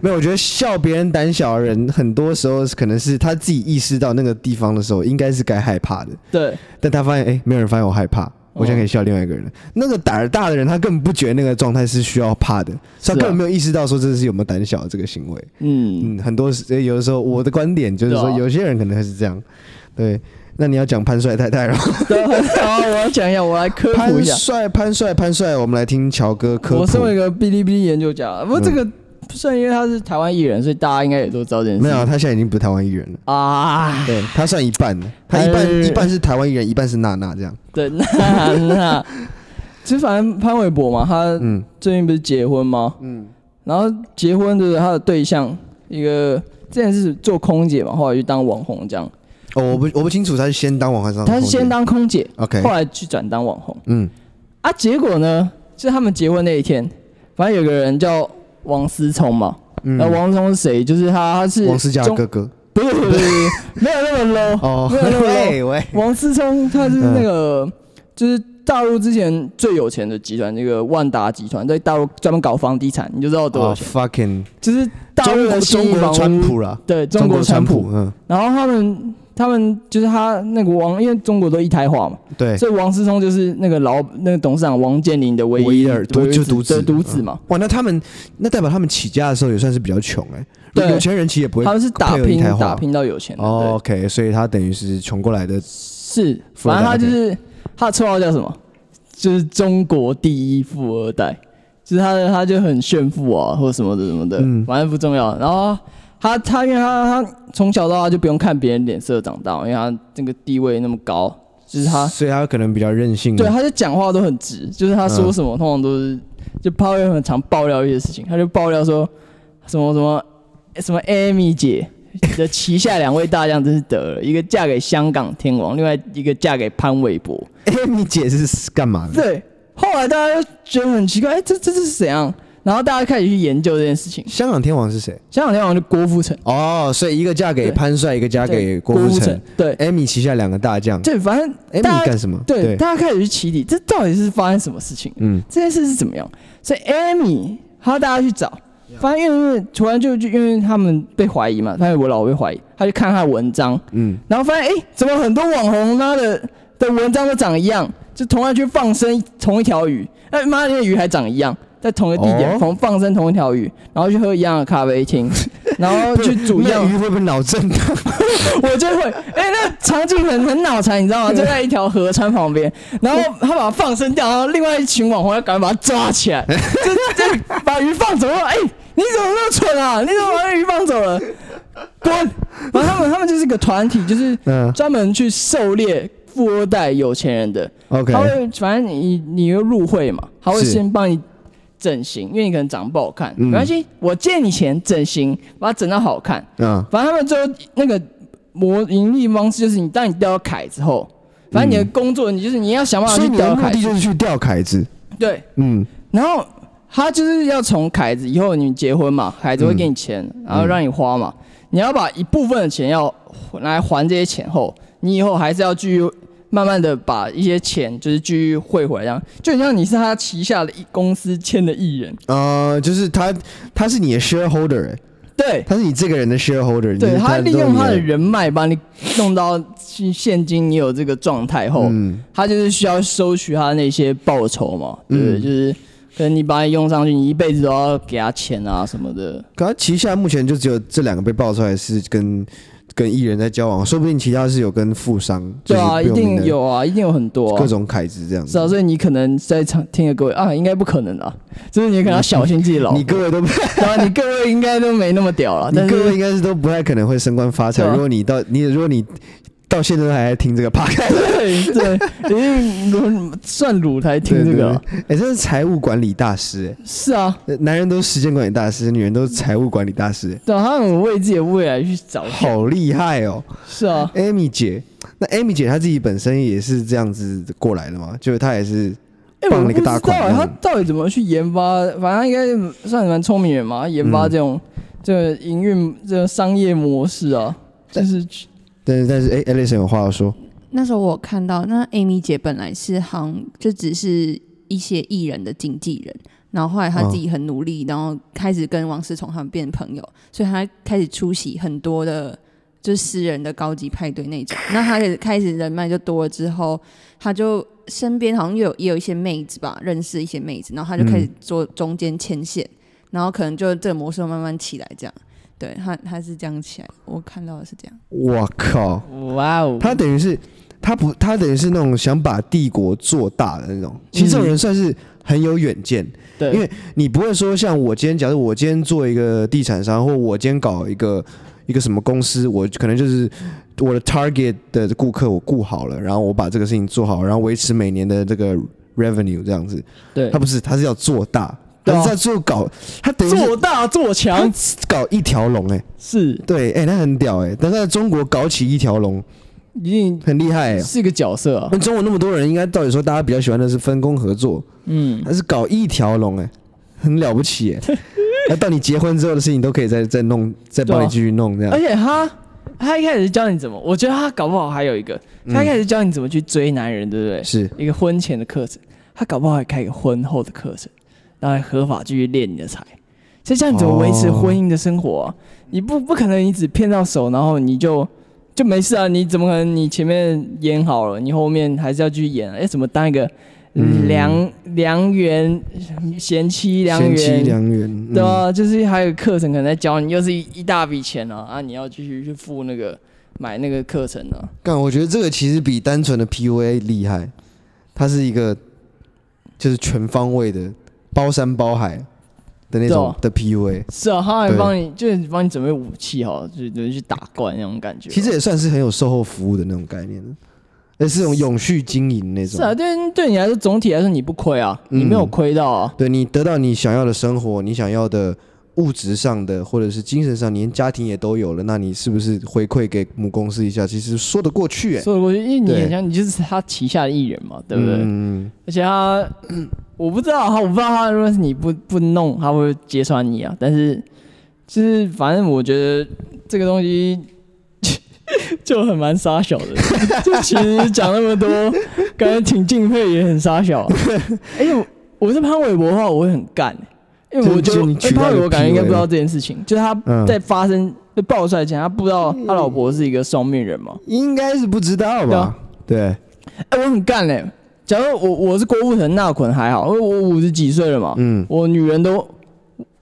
没有，我觉得笑别人胆小的人，很多时候可能是他自己意识到那个地方的时候，应该是该害怕的。对。但他发现，哎，没有人发现我害怕。我现在可以笑另外一个人了。那个胆儿大的人，他根本不觉得那个状态是需要怕的，他根本没有意识到说这是有没有胆小的这个行为。嗯嗯，很多时有的时候，我的观点就是说，有些人可能会是这样。对，那你要讲潘帅太太了。好，我要讲一下，我来科普一下。潘帅，潘帅，潘帅，我们来听乔哥科普。我身为一个哔哩哔哩研究家，不过这个。算因为他是台湾艺人，所以大家应该也都知道这件事。没有，他现在已经不是台湾艺人了啊。对，他算一半，他一半一半是台湾艺人，一半是娜娜这样。对，娜娜。其实反正潘玮柏嘛，他最近不是结婚吗？嗯。然后结婚的他的对象一个之前是做空姐嘛，后来去当网红这样。哦，我不我不清楚他是先当网红还是？他是先当空姐，OK，后来去转当网红。嗯，啊，结果呢，就是他们结婚那一天，反正有个人叫王思聪嘛。嗯那、嗯、王思聪是谁？就是他，他是王思佳哥哥。不是不是，没有那么 low，哦、没有那么 low。喂王思聪他是那个，嗯、就是大陆之前最有钱的集团，那个万达集团，在大陆专门搞房地产，你就知道多少钱。Oh, fucking，就是大陆的中国川普啦，对，中国川普。嗯，然后他们。他们就是他那个王，因为中国都一胎化嘛，对，所以王思聪就是那个老那个董事长王健林的唯一的独就独子独子嘛。哇，那他们那代表他们起家的时候也算是比较穷哎、欸，对，有钱人其实也不会，他们是打拼打拼到有钱的。哦、OK，所以他等于是穷过来的。是，反正他就是他的绰号叫什么？就是中国第一富二代，就是他的他就很炫富啊，或者什么的什么的，嗯，反正不重要。然后。他他因为他他从小到大就不用看别人脸色长大，因为他这个地位那么高，就是他，所以他可能比较任性。对，他就讲话都很直，就是他说什么、嗯、通常都是，就他会很常爆料一些事情，他就爆料说什么什么什么 Amy 姐的旗下两位大将真是得了，一个嫁给香港天王，另外一个嫁给潘玮柏。Amy 姐是干嘛的？对，后来大家就觉得很奇怪，哎、欸，这这这是怎样？然后大家开始去研究这件事情。香港天王是谁？香港天王就郭富城。哦，所以一个嫁给潘帅，一个嫁给郭富城。对，Amy 旗下两个大将。对，反正 Amy 干什么？对，大家开始去起底，这到底是发生什么事情？嗯，这件事是怎么样？所以 Amy，他大家去找，发现因为突然就就因为他们被怀疑嘛，他有我老被怀疑，他就看他的文章，嗯，然后发现哎，怎么很多网红他的的文章都长一样，就同样去放生同一条鱼，哎妈，那个鱼还长一样。在同一个地点，同、哦、放生同一条鱼，然后去喝一样的咖啡厅，然后去煮一样鱼，会不会脑震荡？我就会，哎、欸，那场景很很脑残，你知道吗？就在一条河川旁边，然后他把它放生掉，然后另外一群网红要赶快把它抓起来，就就把鱼放走了。哎、欸，你怎么那么蠢啊？你怎么把鱼放走了？滚！然后他们他们就是一个团体，就是专门去狩猎富二代有钱人的。OK，他会反正你你又入会嘛，他会先帮你。整形，因为你可能长得不好看，嗯、没关系，我借你钱整形，把它整到好看。嗯，反正他们最后那个模盈利方式就是，你当你钓到凯之后，反正你的工作，你就是你要想办法去钓凯。所以你的目的就是去钓凯子。对，嗯，然后他就是要从凯子以后你结婚嘛，凯子会给你钱，嗯、然后让你花嘛，你要把一部分的钱要来还这些钱后，你以后还是要继续。慢慢的把一些钱就是继续汇回来，这样就很像你是他旗下的一公司签的艺人。呃，就是他他是你的 shareholder，欸，对，他是你这个人的 shareholder。对，他利用他的人脉把你弄到现金，你有这个状态后，嗯，他就是需要收取他那些报酬嘛，对，嗯，就是可能你把你用上去，你一辈子都要给他钱啊什么的。可他旗下目前就只有这两个被爆出来是跟。跟艺人在交往，说不定其他是有跟富商。对啊，一定有啊，一定有很多、啊、各种凯子这样子。是啊，所以你可能在场听的各位啊，应该不可能啊，就是你可能要小心自己老婆。你各位都，你各位应该都没那么屌了。你各位应该是都不太可能会升官发财、啊。如果你到你，如果你。到现在都还在听这个 podcast，对对，因为算鲁才听这个、啊，哎，这、欸、是财务管理大师、是啊，男人都是时间管理大师，女人都是财务管理大师、欸，对，他很为自己的未来去找，好厉害哦，是啊，Amy 姐，那 Amy 姐她自己本身也是这样子过来的嘛，就是她也是放了一个大款，她、欸、到底怎么去研发？反正应该算蛮聪明人嘛，研发这种、嗯、这个营运这个商业模式啊，就是。但是但是，哎，Alison 有话要说。那时候我看到，那 Amy 姐本来是行，就只是一些艺人的经纪人，然后后来她自己很努力，然后开始跟王思聪他们变朋友，所以她开始出席很多的，就是私人的高级派对那种。那她也开始人脉就多了之后，她就身边好像有也有一些妹子吧，认识一些妹子，然后她就开始做中间牵线，然后可能就这个模式慢慢起来这样。对他，他是这样起来，我看到的是这样。我靠，哇哦！他等于是，他不，他等于是那种想把帝国做大的那种。其实这种人算是很有远见。对、嗯，因为你不会说像我今天，假如我今天做一个地产商，或我今天搞一个一个什么公司，我可能就是我的 target 的顾客我顾好了，然后我把这个事情做好，然后维持每年的这个 revenue 这样子。对，他不是，他是要做大。但是他最后搞他等于做大做强，搞一条龙哎，是。对，哎、欸，他很屌哎、欸，但是在中国搞起一条龙，一定很厉害、欸，是个角色啊。那中国那么多人，应该到底说大家比较喜欢的是分工合作，嗯，还是搞一条龙哎，很了不起哎、欸，那到你结婚之后的事情都可以再再弄，再帮你继续弄这样。而且他他一开始教你怎么，我觉得他搞不好还有一个，他一开始教你怎么去追男人，对不对？是。一个婚前的课程，他搞不好还开一个婚后的课程。当然合法继续练你的财，就像你怎么维持婚姻的生活啊？你不不可能你只骗到手，然后你就就没事啊？你怎么可能你前面演好了，你后面还是要继续演？哎，怎么当一个良良缘贤妻良缘？贤妻良缘，对啊，就是还有课程可能在教你，又是一一大笔钱啊啊！你要继续去付那个买那个课程呢？干，我觉得这个其实比单纯的 PUA 厉害，它是一个就是全方位的。包山包海的那种的 PUA 是啊，他还帮你，就是帮你准备武器哈，就是去打怪那种感觉。其实也算是很有售后服务的那种概念，也是种永续经营那种。是啊，对，对你来说总体来说你不亏啊，你没有亏到啊。对，你得到你想要的生活，你想要的。物质上的，或者是精神上，连家庭也都有了，那你是不是回馈给母公司一下？其实说得过去，哎，说得过去，因为你很像你就是他旗下的艺人嘛，对不对？嗯。而且他，我不知道他，我不知道他如果是你不不弄，他会揭穿你啊。但是，就是反正我觉得这个东西就很蛮傻小的，就其实讲那么多，感觉挺敬佩，也很傻小。哎呦，我是潘玮柏的话，我会很干。因为我觉得，潘玮柏感觉应该不知道这件事情，就是他在发生被爆出来前，他不知道他老婆是一个双面人嘛？应该是不知道吧？对。哎，我很干嘞。假如我我是郭富城，那可能还好，因为我五十几岁了嘛。嗯。我女人都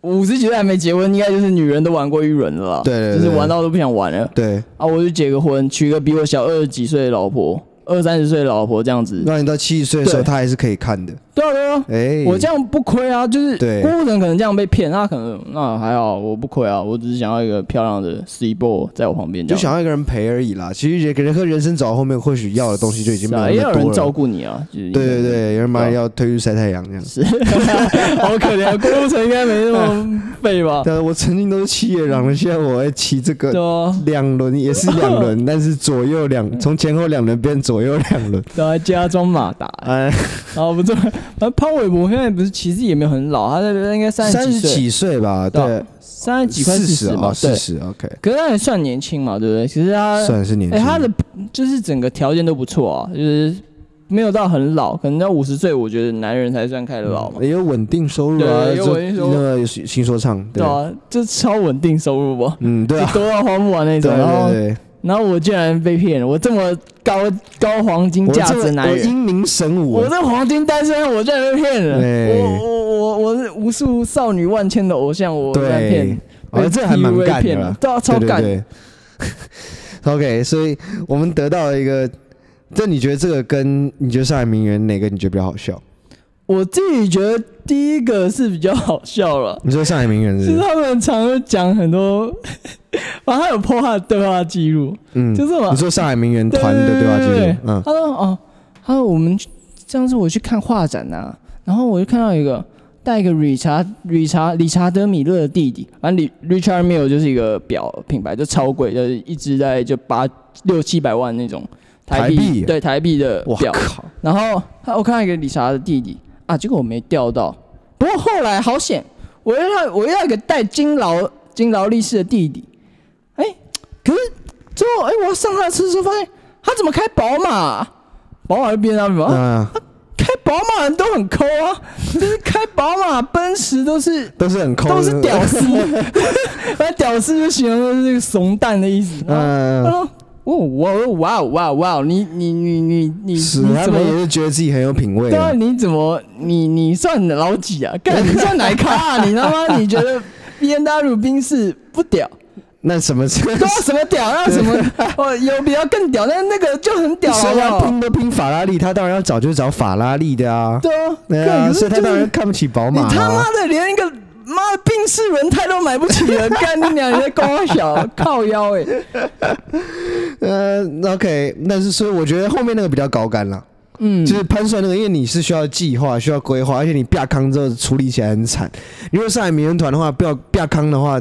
五十几岁还没结婚，应该就是女人都玩过一轮了吧？对。就是玩到都不想玩了。对。啊，我就结个婚，娶个比我小二十几岁的老婆，二三十岁的老婆这样子。那你到七十岁的时候，他还是可以看的。对啊对啊，哎、欸，我这样不亏啊，就是郭富城可能这样被骗，他可能那还好，我不亏啊，我只是想要一个漂亮的 C boy 在我旁边，就想要一个人陪而已啦。其实给人和人生走到后面，或许要的东西就已经没有那么多了。也有人照顾你啊，就是、对对对，有人马上要推去晒太阳这样。是，好可怜啊，郭富城应该没那么废吧？对，我曾经都是骑野狼的，现在我还骑这个两轮也是两轮，但是左右两从前后两轮变左右两轮，都还加装马达。哎，哦不错，潘玮柏。现在不是，其实也没有很老，他在应该三十几岁吧？对，三十几快四十吧？四十，OK。可是他还算年轻嘛，对不对？其实他算是年轻，他的就是整个条件都不错啊，就是没有到很老，可能到五十岁，我觉得男人才算开得老嘛。也有稳定收入啊，有稳定收入，那个新说唱，对啊，就超稳定收入不？嗯，对，多到花不完那种，然后。然后我竟然被骗了！我这么高高黄金价值男人，英明神武，我这黄金单身，我竟然被骗了！我我我我是无数少女万千的偶像，我被骗，我这还蛮干的，对啊，超干。OK，所以我们得到了一个，这你觉得这个跟你觉得上海名媛哪个你觉得比较好笑？我自己觉得第一个是比较好笑了。你说上海名媛是？其实他们常常讲很多，反 正他有他的对话记录，嗯，就是嘛？你说上海名媛团的对话记录？嗯，他说哦，他说我们上次我去看画展呐、啊，然后我就看到一个带一个理查理查理查德米勒的弟弟，反正 Richard Mille 就是一个表品牌，就超贵，就是一直在就八六七百万那种台币，对台币的表。然后他我看到一个理查的弟弟。啊！结果我没钓到，不过后来好险，我遇到我遇到一个带金劳金劳力士的弟弟，哎、欸，可是最后哎、欸，我要上他的车的时候发现他怎么开宝马？宝马是 BMW 吗？嗯，他开宝马人都很抠啊，就是开宝马、奔驰都是都是很抠，都是屌丝，那 屌丝就形容的是这个怂蛋的意思。嗯。哦，哇哇哇哇！你你你你你是他们也是觉得自己很有品味。对啊，你怎么你你算老几啊？干，你算哪咖啊？你他妈你觉得 B N W 宾士不屌？那什么车？对啊，什么屌？那什么 哦，有比较更屌，但那个就很屌啊！要拼都拼法拉利，他当然要找就是找法拉利的啊。对啊，对啊，所以他当然看不起宝马。你他妈的连一个。妈的，宾士轮胎都买不起了，干你娘！你在光小靠腰哎、欸。呃，OK，但是所以我觉得后面那个比较高干了，嗯，就是潘帅那个，因为你是需要计划、需要规划，而且你变康之后处理起来很惨。如果上海名人团的话，不要变康的话。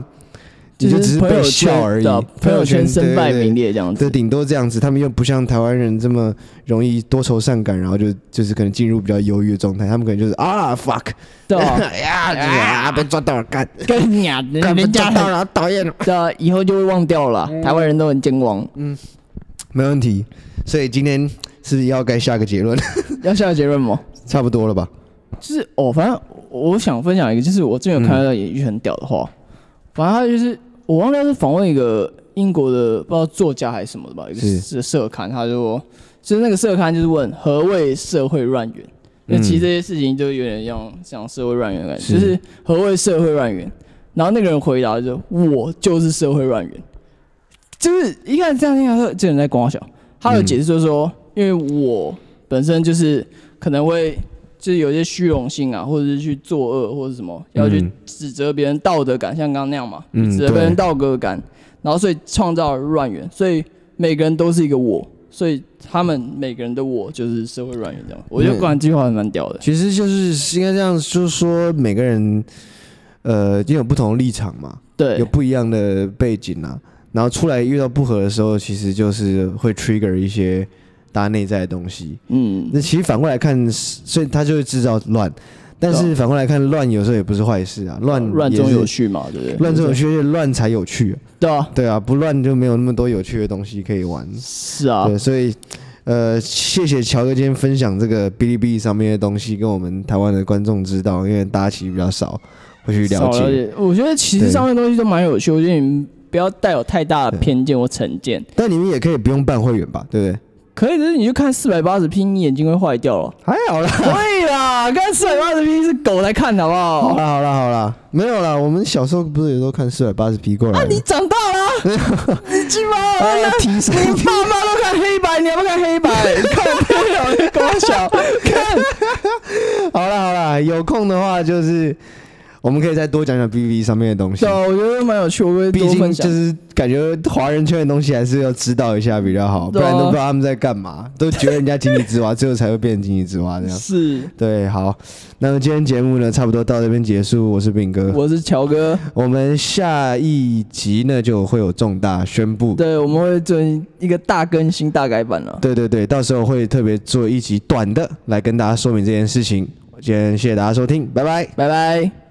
就只是被笑而已，朋友圈身败名裂这样子，对，顶多这样子。他们又不像台湾人这么容易多愁善感，然后就就是可能进入比较忧郁的状态。他们可能就是啊，fuck，对 呀，啊，被抓到了，干，干你啊，人家抓到了，讨厌，对啊，以后就会忘掉了。台湾人都很健忘，嗯，没问题。所以今天是要该下个结论，要下个结论吗？差不多了吧？就是哦，反正我想分享一个，就是我最近有看到一句很屌的话，反正他就是。我忘了是访问一个英国的不知道作家还是什么的吧，一个是。社刊，他就说，就是那个社刊就是问何谓社会乱源，那、嗯、其实这些事情就有点像像社会乱源的感觉，是。就是何谓社会乱源，然后那个人回答就我就是社会乱源，就是一看这样听他说这人在跟我讲，他的解释就是说，因为我本身就是可能会。就是有些虚荣心啊，或者是去作恶，或者什么，要去指责别人道德感，像刚刚那样嘛，嗯、指责别人道德感，然后所以创造了乱源，所以每个人都是一个我，所以他们每个人的我就是社会乱源这样。我觉得管这句话还蛮屌的。其实就是应该这样，就是说每个人，呃，也有不同的立场嘛，对，有不一样的背景啊，然后出来遇到不合的时候，其实就是会 trigger 一些。大家内在的东西，嗯，那其实反过来看，所以他就会制造乱。但是反过来看，乱有时候也不是坏事啊，乱乱中有趣嘛，对不对？乱中有趣，乱才有趣。对啊，对啊，不乱就没有那么多有趣的东西可以玩。是啊，对，所以呃，谢谢乔哥今天分享这个哔哩哔哩上面的东西，跟我们台湾的观众知道，因为大家其实比较少会去了解。了解。我觉得其实上面东西都蛮有趣，我觉得你们不要带有太大的偏见或成见。但你们也可以不用办会员吧，对不对？可以的，你就看四百八十 P，你眼睛会坏掉了。还好啦，可以啦，看四百八十 P 是狗来看的，好不好？好啦，好啦，好啦，没有啦。我们小时候不是也都看四百八十 P 过来？啊，你长大了，你鸡巴，你爸妈都看黑白，你还不看黑白？看不了，搞笑。看，好啦，好啦，有空的话就是。我们可以再多讲讲 B B 上面的东西。对，我觉得蛮有趣。我会毕竟就是感觉华人圈的东西还是要知道一下比较好，不然都不知道他们在干嘛，都觉得人家井底之蛙，最后才会变成井底之蛙这样。是，对，好。那么今天节目呢，差不多到这边结束。我是炳哥，我是乔哥。我们下一集呢就会有重大宣布。对，我们会做一个大更新、大改版了。对对对，到时候会特别做一集短的来跟大家说明这件事情。今天谢谢大家收听，拜拜，拜拜。